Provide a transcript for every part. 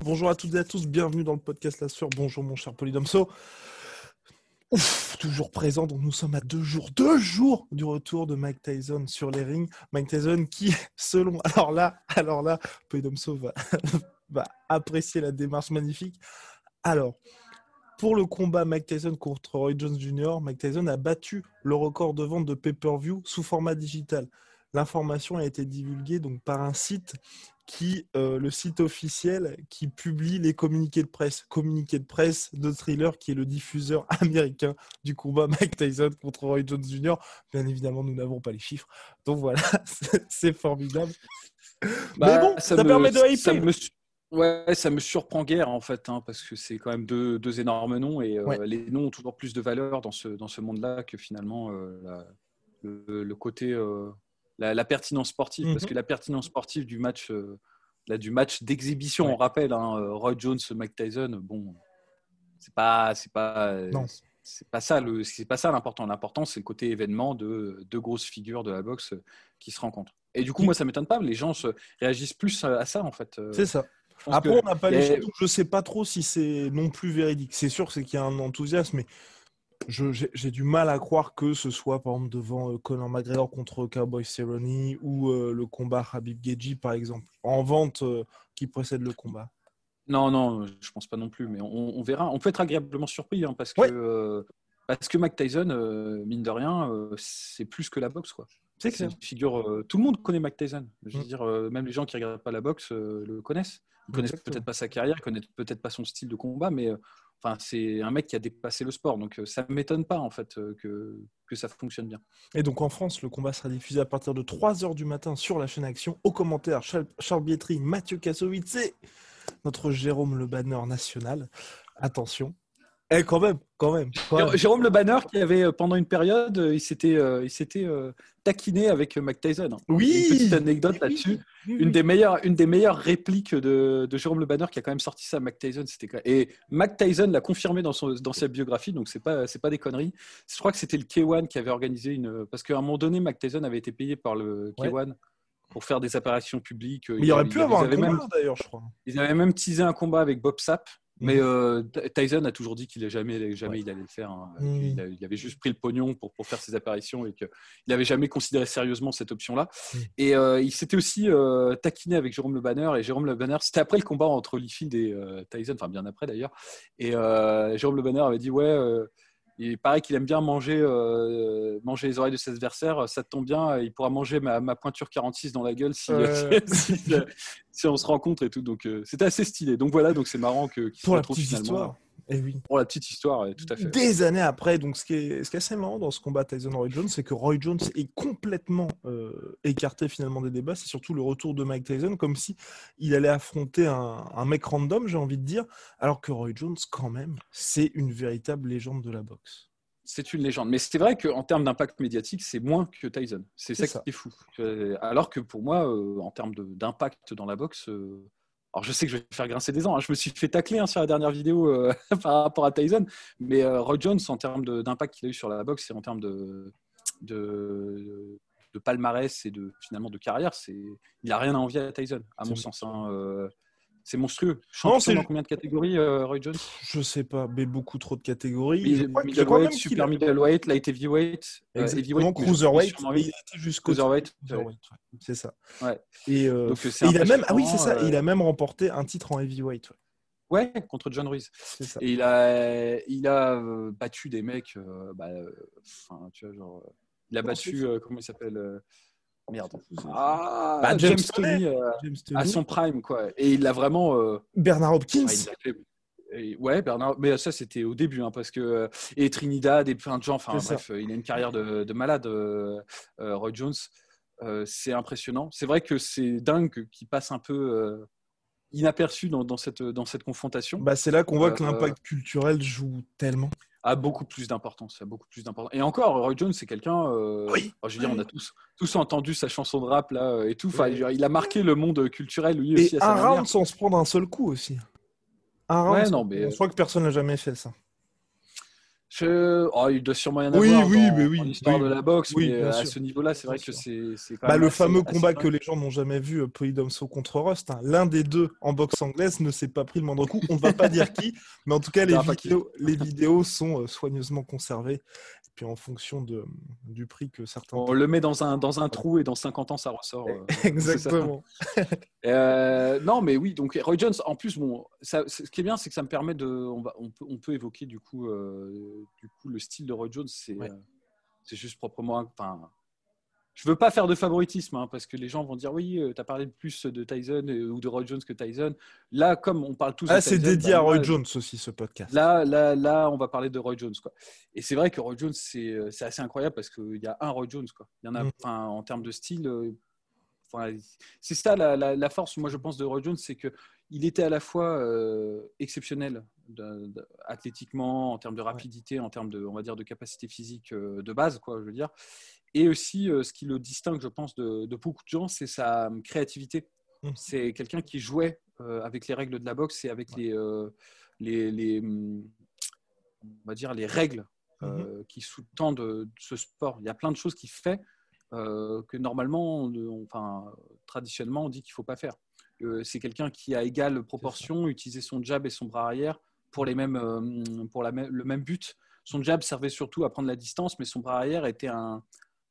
Bonjour à toutes et à tous, bienvenue dans le podcast La Sueur. Bonjour mon cher Polydomso. Ouf, toujours présent, donc nous sommes à deux jours, deux jours du retour de Mike Tyson sur les rings. Mike Tyson qui, selon, alors là, alors là, Polydomso va, va apprécier la démarche magnifique. Alors, pour le combat Mike Tyson contre Roy Jones Jr., Mike Tyson a battu le record de vente de pay-per-view sous format digital. L'information a été divulguée donc par un site qui, euh, le site officiel qui publie les communiqués de presse. Communiqué de presse de Thriller, qui est le diffuseur américain du combat Mike Tyson contre Roy Jones Jr. Bien évidemment, nous n'avons pas les chiffres. Donc voilà, c'est formidable. Bah, Mais bon, ça, permet de hyper. ça me Ouais, ça me surprend guère en fait, hein, parce que c'est quand même deux, deux énormes noms et euh, Ouais. les noms ont toujours plus de valeur dans ce, dans ce monde-là que finalement euh, la- le, le côté, la, la pertinence sportive. Parce Mhm. que la pertinence sportive du match, euh, là, du match d'exhibition, Ouais. on rappelle, hein, euh, Roy Jones, Mike Tyson, bon, c'est pas, c'est pas, euh, c'est pas ça le, c'est pas ça l'important. L'important, c'est le côté événement de deux grosses figures de la boxe qui se rencontrent. Et du coup, moi, ça m'étonne pas. Les gens se réagissent plus à, ça en fait. C'est ça. Après, on n'a pas les je sais pas trop si c'est non plus véridique. C'est sûr, c'est qu'il y a un enthousiasme, mais j'ai du mal à croire que ce soit, par exemple, devant euh, Conor McGregor contre Cowboy Cerrone ou euh, le combat Habib Geji, par exemple, en vente euh, qui précède le combat. Non, non, je pense pas non plus, mais on, on verra. On peut être agréablement surpris hein, parce que Ouais. euh, parce que Mike Tyson, mine de rien, c'est plus que la boxe quoi. C'est figure. tout le monde connaît Mike Tyson. Je veux Mm. dire, même les gens qui regardent pas la boxe le connaissent. Ils connaissent peut-être pas sa carrière, ils connaissent peut-être pas son style de combat, mais c'est un mec qui a dépassé le sport. Donc euh, ça m'étonne pas en fait euh, que que ça fonctionne bien. Et donc en France, le combat sera diffusé à partir de 3h du matin sur la chaîne Action. Au commentaire, Charles, Charles Bietri, Mathieu Kassovitz et notre Jérôme Le Banner national. Attention. Eh, quand même, quand même. quand même. Jérôme Le Banner qui avait euh, pendant une période, euh, il s'était euh, il s'était taquiné avec Mike Tyson. hein. Oui. Une petite anecdote là-dessus. oui, oui. Une des meilleures, une des meilleures répliques de, de Jérôme Le Banner qui a quand même sorti ça à Mac Tyson. C'était quand- et Mac Tyson l'a confirmé dans, son, dans sa biographie, donc c'est pas c'est pas des conneries. Je crois que c'était le K1 qui avait organisé une parce qu'à un moment donné, Mac Tyson avait été payé par le Ouais. K1 pour faire des apparitions publiques. Mais il aurait pu avoir un combat d'ailleurs, je crois. ils avaient même teasé un combat avec Bob Sapp. Mais Mhm. euh, Ty- Tyson a toujours dit qu'il a jamais, jamais Ouais. il allait le faire. hein. Mhm. Il, a- il avait juste pris le pognon pour, pour faire ses apparitions et qu'il n'avait jamais considéré sérieusement cette option-là. Mhm. Et euh, il s'était aussi euh, taquiné avec Jérôme Le Banner. Et Jérôme Le Banner, c'était après le combat entre Holyfield et Tyson, enfin bien après d'ailleurs. Et Jérôme Le Banner avait dit Ouais, il paraît qu'il aime bien manger, euh, manger les oreilles de ses adversaires. Ça te tombe bien, il pourra manger ma, ma pointure 46 dans la gueule si, Euh. si, si on se rencontre et tout. Donc euh, c'était assez stylé. Donc voilà, donc c'est marrant que qu'il se Pour la retrouve petite finalement- histoire. Eh oui. Pour la petite histoire, tout à fait. Des années après, donc ce qui est, ce qui est assez marrant dans ce combat Tyson-Roy Jones, c'est que Roy Jones est complètement euh, écarté finalement des débats. C'est surtout le retour de Mike Tyson, comme si il allait affronter un, un mec random, j'ai envie de dire, alors que Roy Jones, quand même, c'est une véritable légende de la boxe. C'est une légende. Mais c'est vrai qu'en termes d'impact médiatique, c'est moins que Tyson. C'est ça, ça. qui est fou. Euh, Alors que pour moi, euh, en termes d'impact dans la boxe, euh, alors je sais que je vais faire grincer des dents. hein. Je me suis fait tacler hein, sur la dernière vidéo euh, par rapport à Tyson. Mais euh, Roy Jones, en termes d'impact qu'il a eu sur la boxe et en termes de, de, de palmarès et de, finalement de carrière, il n'a rien à envier à Tyson, à mon sens. hein. Euh, c'est monstrueux. Champion c'est- dans combien de catégories, euh, Roy Jones Je sais pas, mais beaucoup trop de catégories. Middleweight, super middleweight, light heavyweight, euh, Exactement, mais cruiserweight, il jusqu'au Cruiserweight, cruiserweight, ouais, c'est ça. Ouais. Et, euh, Donc, c'est et il a même, ah oui, c'est ça, euh, il a même remporté un titre en heavyweight. ouais. Ouais, contre John Ruiz. Ça. Et il a, il a euh, battu des mecs, euh, bah, euh, enfin, tu vois, genre, euh, Il a battu, euh, comment il s'appelle euh, Merde. C'est- Ah, Bah, James, James Toney. euh, James à Toney, son prime, quoi. Et il l'a vraiment. euh, Bernard Hopkins. et- ouais, Bernard, mais ça c'était au début, hein, parce que euh, et Trinidad et plein de gens. Enfin bref, euh, il a une carrière de, de malade, euh, Roy Jones. Euh, c'est impressionnant. C'est vrai que c'est dingue qu'il passe un peu euh, inaperçu dans, dans cette dans cette confrontation. Bah, c'est là qu'on voit que Euh, l'impact culturel joue tellement. A beaucoup plus d'importance. a beaucoup plus d'importance. Et encore, Roy Jones, c'est quelqu'un. euh, Oui. enfin, je veux dire, Oui. on a tous, tous entendu sa chanson de rap là euh, et tout. Enfin, Oui. il a marqué le monde culturel lui aussi Et à sa un manière. round sans se prendre un seul coup aussi. Un round. Ouais, sans- non, mais- Je crois que personne n'a jamais fait ça. Je- oh, il doit sûrement y en Oui, avoir oui, dans, mais oui, dans l'histoire oui. de la boxe, Oui, mais à sûr. ce niveau-là, c'est vrai que c'est quand Bah, même le assez- fameux assez combat dingue. que les gens n'ont jamais vu, euh, Polydomso contre Rust, hein. l'un des deux en boxe anglaise ne s'est pas pris le moindre coup. On ne va pas dire qui, mais en tout cas, les vidéos, les vidéos sont euh, soigneusement conservées. Et puis en fonction de, du prix que certains. On le met dans un, dans un trou et dans 50 ans, ça ressort. euh. Exactement. Euh, non, mais oui, donc Roy Jones, en plus, bon, ça, ce qui est bien, c'est que ça me permet de. On, va, on, peut, on peut évoquer du coup, euh, du coup le style de Roy Jones, c'est Ouais. euh, juste proprement. Enfin, je veux pas faire de favoritisme, hein, parce que les gens vont dire oui, tu as parlé plus de Tyson euh, ou de Roy Jones que Tyson. Là, comme on parle tous Ah, c'est dédié bah, à Roy moi, Jones aussi, ce podcast. Là, là, là, on va parler de Roy Jones, quoi. Et c'est vrai que Roy Jones, c'est euh, assez incroyable parce qu'il y a un Roy Jones, quoi. Il y en a, Mm. en termes de style, euh, c'est ça la, la- la force, moi, je pense, de Roy Jones, c'est que il était à la fois euh, exceptionnel de- de- athlétiquement, en termes de rapidité, en termes de, on va dire, de capacité physique euh, de base, quoi, je veux dire. Et aussi, euh, ce qui le distingue, je pense, de, de beaucoup de gens, c'est sa euh, créativité. Mhm. C'est quelqu'un qui jouait avec les règles de la boxe et avec les, les, les, hum, on va dire, les règles euh, qui sous-tendent ce sport. Il y a plein de choses qu'il fait que normalement, on- on- enfin, traditionnellement, on dit qu'il ne faut pas faire. C'est quelqu'un qui, à égale proportion, utilisait son jab et son bras arrière pour, les mêmes, euh, pour la le même but. Son jab servait surtout à prendre la distance, mais son bras arrière était un,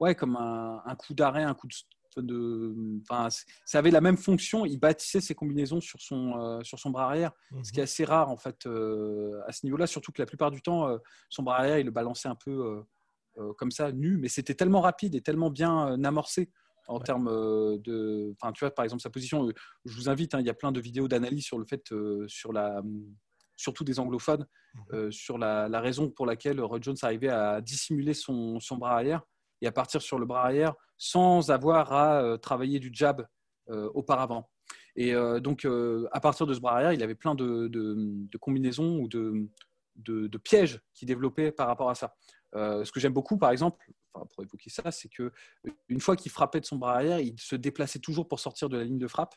ouais, comme un, un coup d'arrêt, un coup de, de- enfin, ça avait la même fonction. Il bâtissait ses combinaisons sur son, euh, sur son bras arrière, ce qui est assez rare en fait euh, à ce niveau-là. Surtout que la plupart du temps, euh, son bras arrière, il le balançait un peu comme ça, nu, mais c'était tellement rapide et tellement bien amorcé en Ouais. termes euh, de, enfin, tu vois, par exemple sa position. euh, je vous invite, hein, il y a plein de vidéos d'analyse sur le fait, euh, sur la, surtout des anglophones, euh, sur la, la raison pour laquelle Roy Jones arrivait à dissimuler son, son bras arrière et à partir sur le bras arrière sans avoir à euh, travailler du jab auparavant. Et donc, à partir de ce bras arrière, il avait plein de, de- de combinaisons ou de, pièges qu'il développait par rapport à ça. Ce que j'aime beaucoup, par exemple, enfin, pour évoquer ça, c'est que une fois qu'il frappait de son bras arrière, il se déplaçait toujours pour sortir de la ligne de frappe.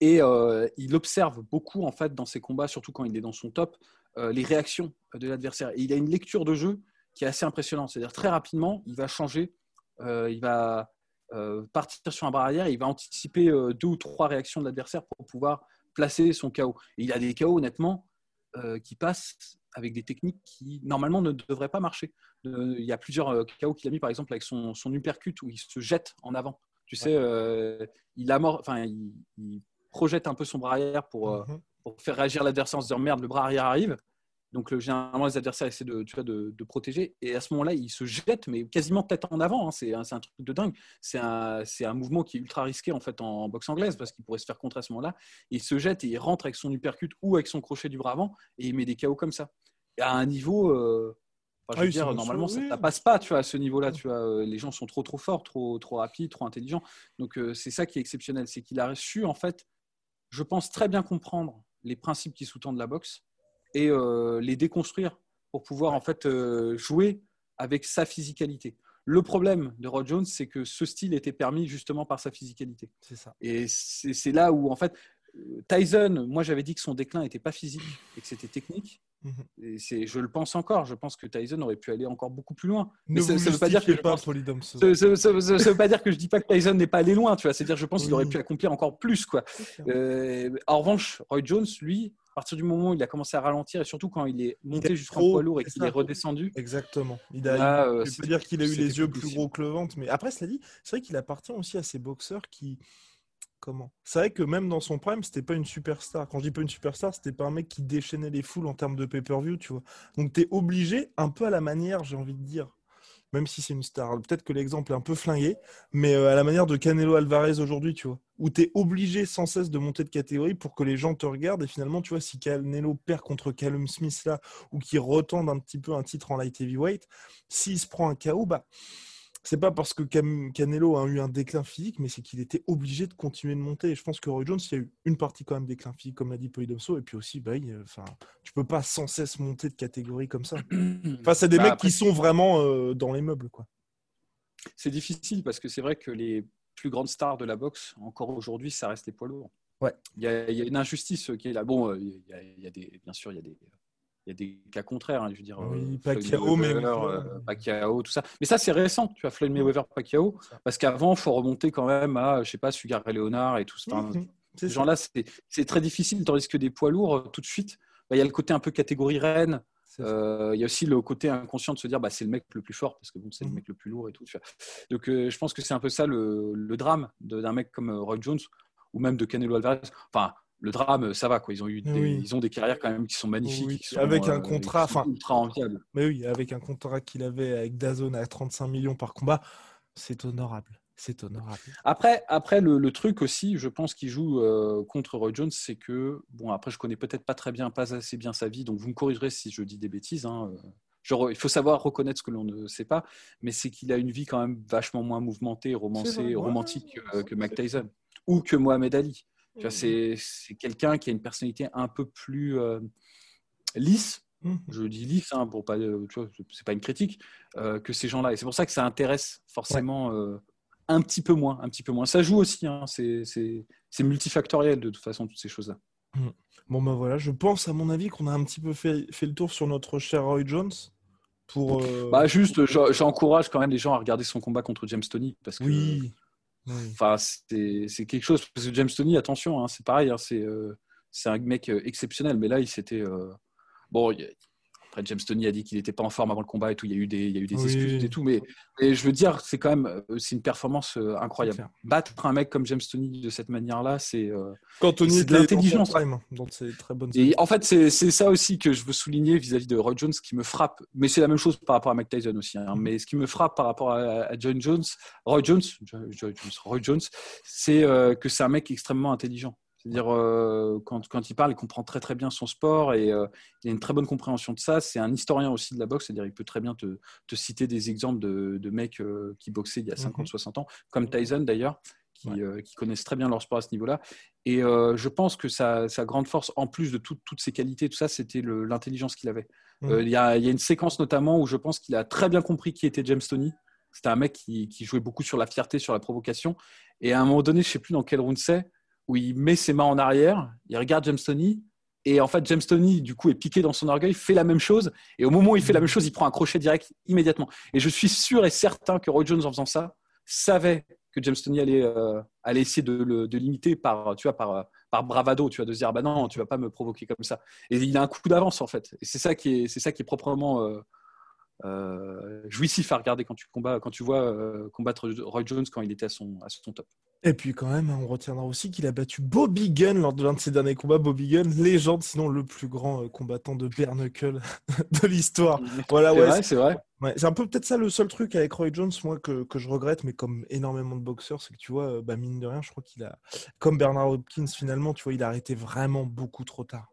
Et euh, il observe beaucoup, en fait, dans ses combats, surtout quand il est dans son top, euh, les réactions de l'adversaire. Et il a une lecture de jeu qui est assez impressionnante. C'est-à-dire, très rapidement, il va changer, euh, il va partir sur un bras arrière et il va anticiper deux ou trois réactions de l'adversaire pour pouvoir placer son KO. Et il a des KO, honnêtement, qui passent avec des techniques qui, normalement, ne devraient pas marcher. Euh, il y a plusieurs euh, KO qu'il a mis, par exemple, avec son, son uppercut où il se jette en avant. Tu sais, euh, il, il, il projette un peu son bras arrière pour, Mhm. pour faire réagir l'adversaire en se disant merde, le bras arrière arrive. Donc, le- généralement, les adversaires essaient de, tu vois, de, de protéger. Et à ce moment-là, il se jette, mais quasiment tête en avant. hein. C'est un, truc de dingue. C'est un, un mouvement qui est ultra risqué en fait en boxe anglaise parce qu'il pourrait se faire contrer à ce moment-là. Il se jette et il rentre avec son uppercut ou avec son crochet du bras avant et il met des KO comme ça. À un niveau. euh, enfin, je Ah veux dire, normalement, ça ne passe pas, tu vois, à ce niveau-là. Tu vois, Euh, les gens sont trop, trop forts, trop, trop rapides, trop intelligents. Donc, euh, c'est ça qui est exceptionnel, c'est qu'il a su, en fait, je pense très bien comprendre les principes qui sous-tendent la boxe et euh, les déconstruire pour pouvoir en fait euh, jouer avec sa physicalité. Le problème de Rod Jones, c'est que ce style était permis justement par sa physicalité. C'est ça. Et c'est là où en fait Tyson, moi j'avais dit que son déclin n'était pas physique et que c'était technique. Mhm. Et c'est, je le pense encore. Je pense que Tyson aurait pu aller encore beaucoup plus loin. Ne Mais ça, ça veut pas dire que pas, veut pas dire que je dis pas que Tyson n'est pas allé loin, tu vois. C'est-à-dire, je pense qu'il aurait Oui. pu accomplir encore plus, quoi. C'est. Euh, en revanche, Roy Jones, lui, à partir du moment où il a commencé à ralentir et surtout quand il est monté jusqu'en poids lourd et c'est qu'il est redescendu, Exactement. Il a, Là, euh, je peux dire qu'il a eu les yeux plus gros que le ventre, mais après, cela dit, c'est vrai qu'il appartient aussi à ces boxeurs qui. Comment? C'est vrai que même dans son prime, c'était pas une superstar. Quand je dis pas une superstar, c'était pas un mec qui déchaînait les foules en termes de pay-per-view, tu vois. Donc tu obligé, un peu à la manière, j'ai envie de dire, même si c'est une star. Peut-être que l'exemple est un peu flingué, mais euh, à la manière de Canelo Alvarez aujourd'hui, tu vois, où tu obligé sans cesse de monter de catégorie pour que les gens te regardent. Et finalement, tu vois, si Canelo perd contre Callum Smith là, ou qu'il retende un petit peu un titre en light heavyweight, s'il se prend un KO, bah c'est pas parce que Canelo a eu un déclin physique, mais c'est qu'il était obligé de continuer de monter. Et je pense que Roy Jones, il y a eu une partie quand même déclin physique, comme l'a dit Polydomso, et puis aussi, bah, enfin, tu peux pas sans cesse monter de catégorie comme ça. Face à des bah, mecs qui sont vraiment euh, dans les meubles, quoi. C'est difficile parce que c'est vrai que les plus grandes stars de la boxe, encore aujourd'hui, ça reste les poids lourds. Ouais. Il y, a, une injustice qui est là. Bon, euh, il y a, des, bien sûr, il y a des il y a des cas contraires, hein, je veux dire. Oui, euh, Pacquiao, mais euh, Pacquiao, tout ça. Mais ça, c'est récent, tu as Floyd Mayweather, Pacquiao, parce qu'avant, il faut remonter quand même à, je sais pas, Sugar et Léonard et tout ça. Mhm, ces gens-là, c'est très difficile, tandis que des poids lourds, euh, tout de suite, bah, il y a le côté un peu catégorie reine. Il y a aussi le côté inconscient de se dire bah, c'est le mec le plus fort parce que bon, c'est le mhm. mec le plus lourd et tout. Donc je pense que c'est un peu ça le, le drame d'un mec comme Roy Jones ou même de Canelo Alvarez. Enfin, le drame, ça va quoi. Ils ont eu, des, ils ont des carrières quand même qui sont magnifiques, avec un euh, contrat, enfin, ultra enviable. Mais oui, avec un contrat qu'il avait avec Dazone à 35 millions par combat, c'est honorable. C'est honorable. Après, après le, truc aussi, je pense qu'il joue euh, contre Roy Jones, c'est que bon, après, je connais peut-être pas très bien, pas assez bien sa vie, donc vous me corrigerez si je dis des bêtises. Hein, euh. Genre, il faut savoir reconnaître ce que l'on ne sait pas, mais c'est qu'il a une vie quand même vachement moins mouvementée, romancée, romantique que Mike Tyson ou que Mohamed Ali. Mmh. C'est quelqu'un qui a une personnalité un peu plus euh, lisse. Mmh. Je dis lisse, hein, pour pas, euh, c'est pas une critique euh, que ces gens-là. Et c'est pour ça que ça intéresse forcément un petit peu moins, un petit peu moins. Ça joue aussi. Hein, c'est multifactoriel de toute façon toutes ces choses-là. Mmh. Bon ben voilà, je pense à mon avis qu'on a un petit peu fait, fait, le tour sur notre cher Roy Jones. Pour, bah juste, j'encourage quand même les gens à regarder son combat contre James Tony parce que oui. Enfin, c'est quelque chose. Parce que James Tony, attention, hein, c'est pareil, hein, euh, c'est un mec euh, exceptionnel. Mais là, il s'était. Euh, bon, après, James Tony a dit qu'il n'était pas en forme avant le combat et tout. Il y a eu des, il y a eu des excuses et tout. Mais, je veux dire, c'est quand même c'est une performance incroyable. Battre un mec comme James Tony de cette manière-là, c'est. Quand Tony de l'intelligence. Donc, c'est très bonne. Et en fait, c'est ça aussi que je veux souligner vis-à-vis de Roy Jones qui me frappe. Mais c'est la même chose par rapport à Mike Tyson aussi. Hein. Mm-hmm. Mais ce qui me frappe par rapport à, John Jones, Roy Jones, Roy Jones, c'est que c'est un mec extrêmement intelligent. C'est-à-dire, euh, quand, quand, il parle, il comprend très très bien son sport et euh, il a une très bonne compréhension de ça. C'est un historien aussi de la boxe, c'est-à-dire il peut très bien te, te citer des exemples de, de mecs euh, qui boxaient il y a 50-60 mhm. ans, comme Tyson d'ailleurs, qui, qui, connaissent très bien leur sport à ce niveau-là. Et je pense que sa, sa, grande force, en plus de toutes ses qualités, tout ça, c'était l'intelligence qu'il avait. Mhm. Il y, a, y, a une séquence notamment où je pense qu'il a très bien compris qui était James Tony. C'était un mec qui, qui, jouait beaucoup sur la fierté, sur la provocation. Et à un moment donné, je ne sais plus dans quel round c'est, où il met ses mains en arrière, il regarde James Tony, et en fait, James Tony, du coup, est piqué dans son orgueil, fait la même chose, et au moment où il fait la même chose, il prend un crochet direct immédiatement. Et je suis sûr et certain que Roy Jones, en faisant ça, savait que James Tony allait, euh, essayer de, le, limiter par, tu vois, par, par bravado, tu vois, de se dire, bah non, tu vas pas me provoquer comme ça. Et il a un coup d'avance, en fait. Et c'est ça qui est, c'est ça qui est proprement euh, euh, jouissif à regarder quand tu combats, quand tu vois combattre Roy Jones quand il était à son, à son top. Et puis quand même, on retiendra aussi qu'il a battu Bobby Gunn lors de l'un de ses derniers combats. Bobby Gunn, légende, sinon le plus grand euh, combattant de bare de l'histoire. Voilà, ouais, c'est vrai. c'est un peu peut-être ça le seul truc avec Roy Jones, moi, que, que je regrette, mais comme énormément de boxeurs, c'est que tu vois, euh, bah, mine de rien, je crois qu'il a, comme Bernard Hopkins, finalement, tu vois, il a arrêté vraiment beaucoup trop tard.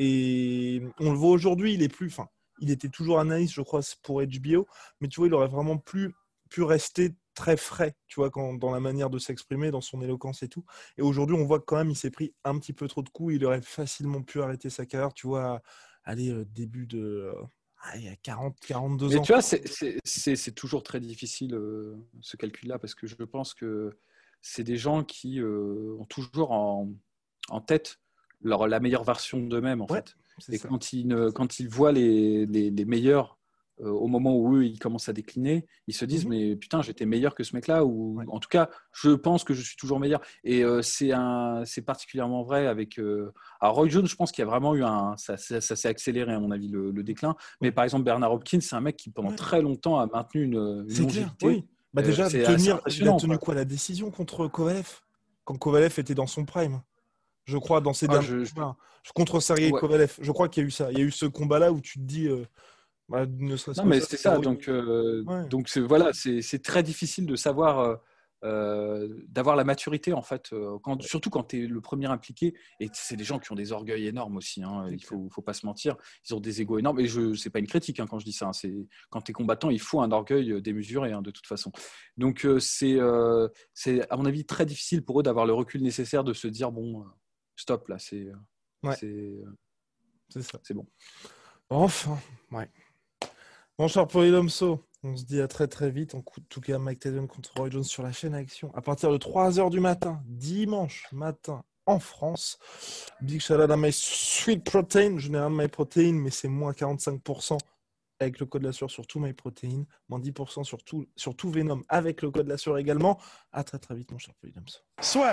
Et on le voit aujourd'hui, il est plus, enfin, il était toujours analyste, je crois, pour HBO, mais tu vois, il aurait vraiment plus pu rester très frais, tu vois, quand, dans la manière de s'exprimer, dans son éloquence et tout. Et aujourd'hui, on voit que quand même, il s'est pris un petit peu trop de coups. Il aurait facilement pu arrêter sa carrière, tu vois, aller euh, début de. Euh, il y a 40, 42 Mais ans. tu vois, c'est toujours très difficile euh, ce calcul-là parce que je pense que c'est des gens qui ont toujours en, en tête leur, la meilleure version d'eux-mêmes, en fait. Et quand ils, quand ils voient les, les, les meilleurs euh, au moment où eux, ils commencent à décliner, ils se disent, mhm. mais putain, j'étais meilleur que ce mec-là, ou en tout cas, je pense que je suis toujours meilleur. Et euh, c'est particulièrement vrai avec. Euh... Alors, Roy Jones, je pense qu'il y a vraiment eu un. Ça, ça, s'est accéléré, à mon avis, le, déclin. Mais par exemple, Bernard Hopkins, c'est un mec qui, pendant très longtemps, a maintenu une, une longévité. Oui. Bah, déjà, euh, tenir, il a tenu quoi. La décision contre Kovalev? Quand Kovalev était dans son prime je crois, dans ses ah, derniers je, contre Sergei Kovalev. Je crois qu'il y a eu ça. Il y a eu ce combat-là où tu te dis, Bah, ne serait-ce Non, mais c'est ça. Donc, euh, Ouais. donc c'est- voilà, c'est très difficile de savoir, euh, euh, d'avoir la maturité en fait, euh, surtout quand tu es le premier impliqué. Et c'est des gens qui ont des orgueils énormes aussi. hein, il faut, faut pas se mentir. Ils ont des égos énormes. Et je, c'est pas une critique hein, quand je dis ça. hein, c'est quand tu es combattant, il faut un orgueil euh, démesuré hein, de toute façon. Donc euh, c'est, euh, c'est à mon avis très difficile pour eux d'avoir le recul nécessaire de se dire bon, euh, stop là, c'est, euh, Ouais. c'est, euh, C'est ça. c'est bon. Enfin, ouais. Mon cher Polydomso, on se dit à très très vite. En tout cas, Mike Tyson contre Roy Jones sur la chaîne Action à partir de 3h du matin, dimanche matin en France. Big shout out à My Sweet Protein. Je n'ai un My Protein, mais c'est moins 45% avec le code la sueur sur tout My Protein, moins 10% sur tout, sur tout Venom avec le code la sueur également. À très très vite, mon cher Polydomso. Soit.